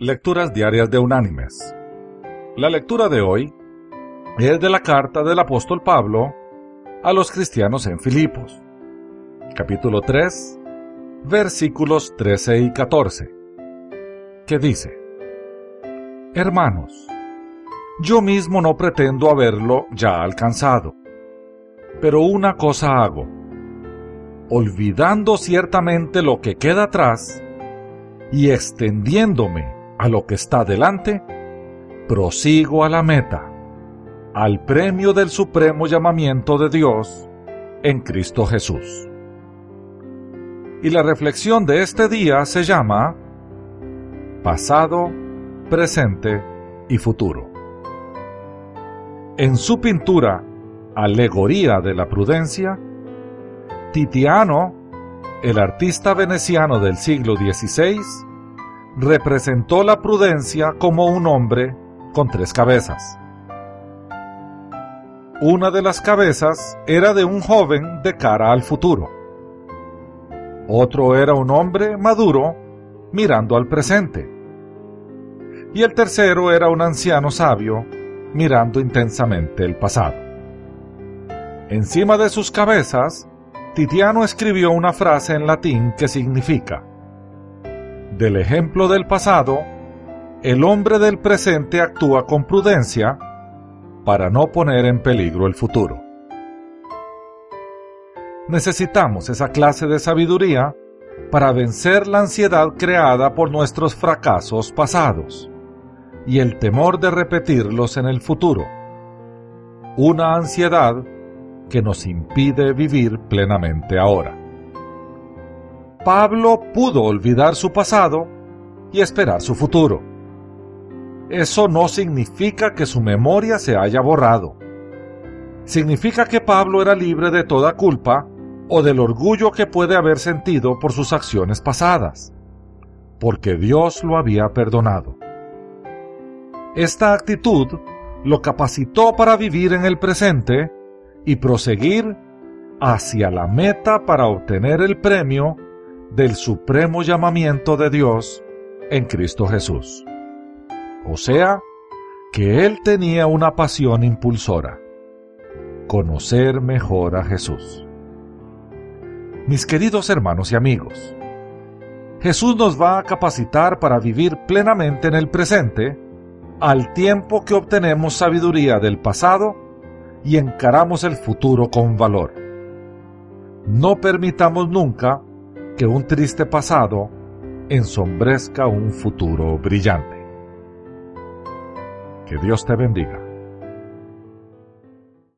Lecturas Diarias de Unánimes. La lectura de hoy es de la carta del apóstol Pablo a los cristianos en Filipos, capítulo 3, versículos 13 y 14, que dice, Hermanos, yo mismo no pretendo haberlo ya alcanzado, pero una cosa hago, olvidando ciertamente lo que queda atrás y extendiéndome lo que está delante, prosigo a la meta, al premio del supremo llamamiento de Dios en Cristo Jesús. Y la reflexión de este día se llama Pasado, Presente y Futuro. En su pintura Alegoría de la Prudencia, Titiano, el artista veneciano del siglo XVI, representó la prudencia como un hombre con tres cabezas. Una de las cabezas era de un joven de cara al futuro. Otro era un hombre maduro mirando al presente. Y el tercero era un anciano sabio mirando intensamente el pasado. Encima de sus cabezas, Titiano escribió una frase en latín que significa del ejemplo del pasado, el hombre del presente actúa con prudencia para no poner en peligro el futuro. Necesitamos esa clase de sabiduría para vencer la ansiedad creada por nuestros fracasos pasados y el temor de repetirlos en el futuro. Una ansiedad que nos impide vivir plenamente ahora. Pablo pudo olvidar su pasado y esperar su futuro. Eso no significa que su memoria se haya borrado. Significa que Pablo era libre de toda culpa o del orgullo que puede haber sentido por sus acciones pasadas, porque Dios lo había perdonado. Esta actitud lo capacitó para vivir en el presente y proseguir hacia la meta para obtener el premio del supremo llamamiento de Dios en Cristo Jesús. O sea, que Él tenía una pasión impulsora, conocer mejor a Jesús. Mis queridos hermanos y amigos, Jesús nos va a capacitar para vivir plenamente en el presente al tiempo que obtenemos sabiduría del pasado y encaramos el futuro con valor. No permitamos nunca que un triste pasado ensombrezca un futuro brillante. Que Dios te bendiga.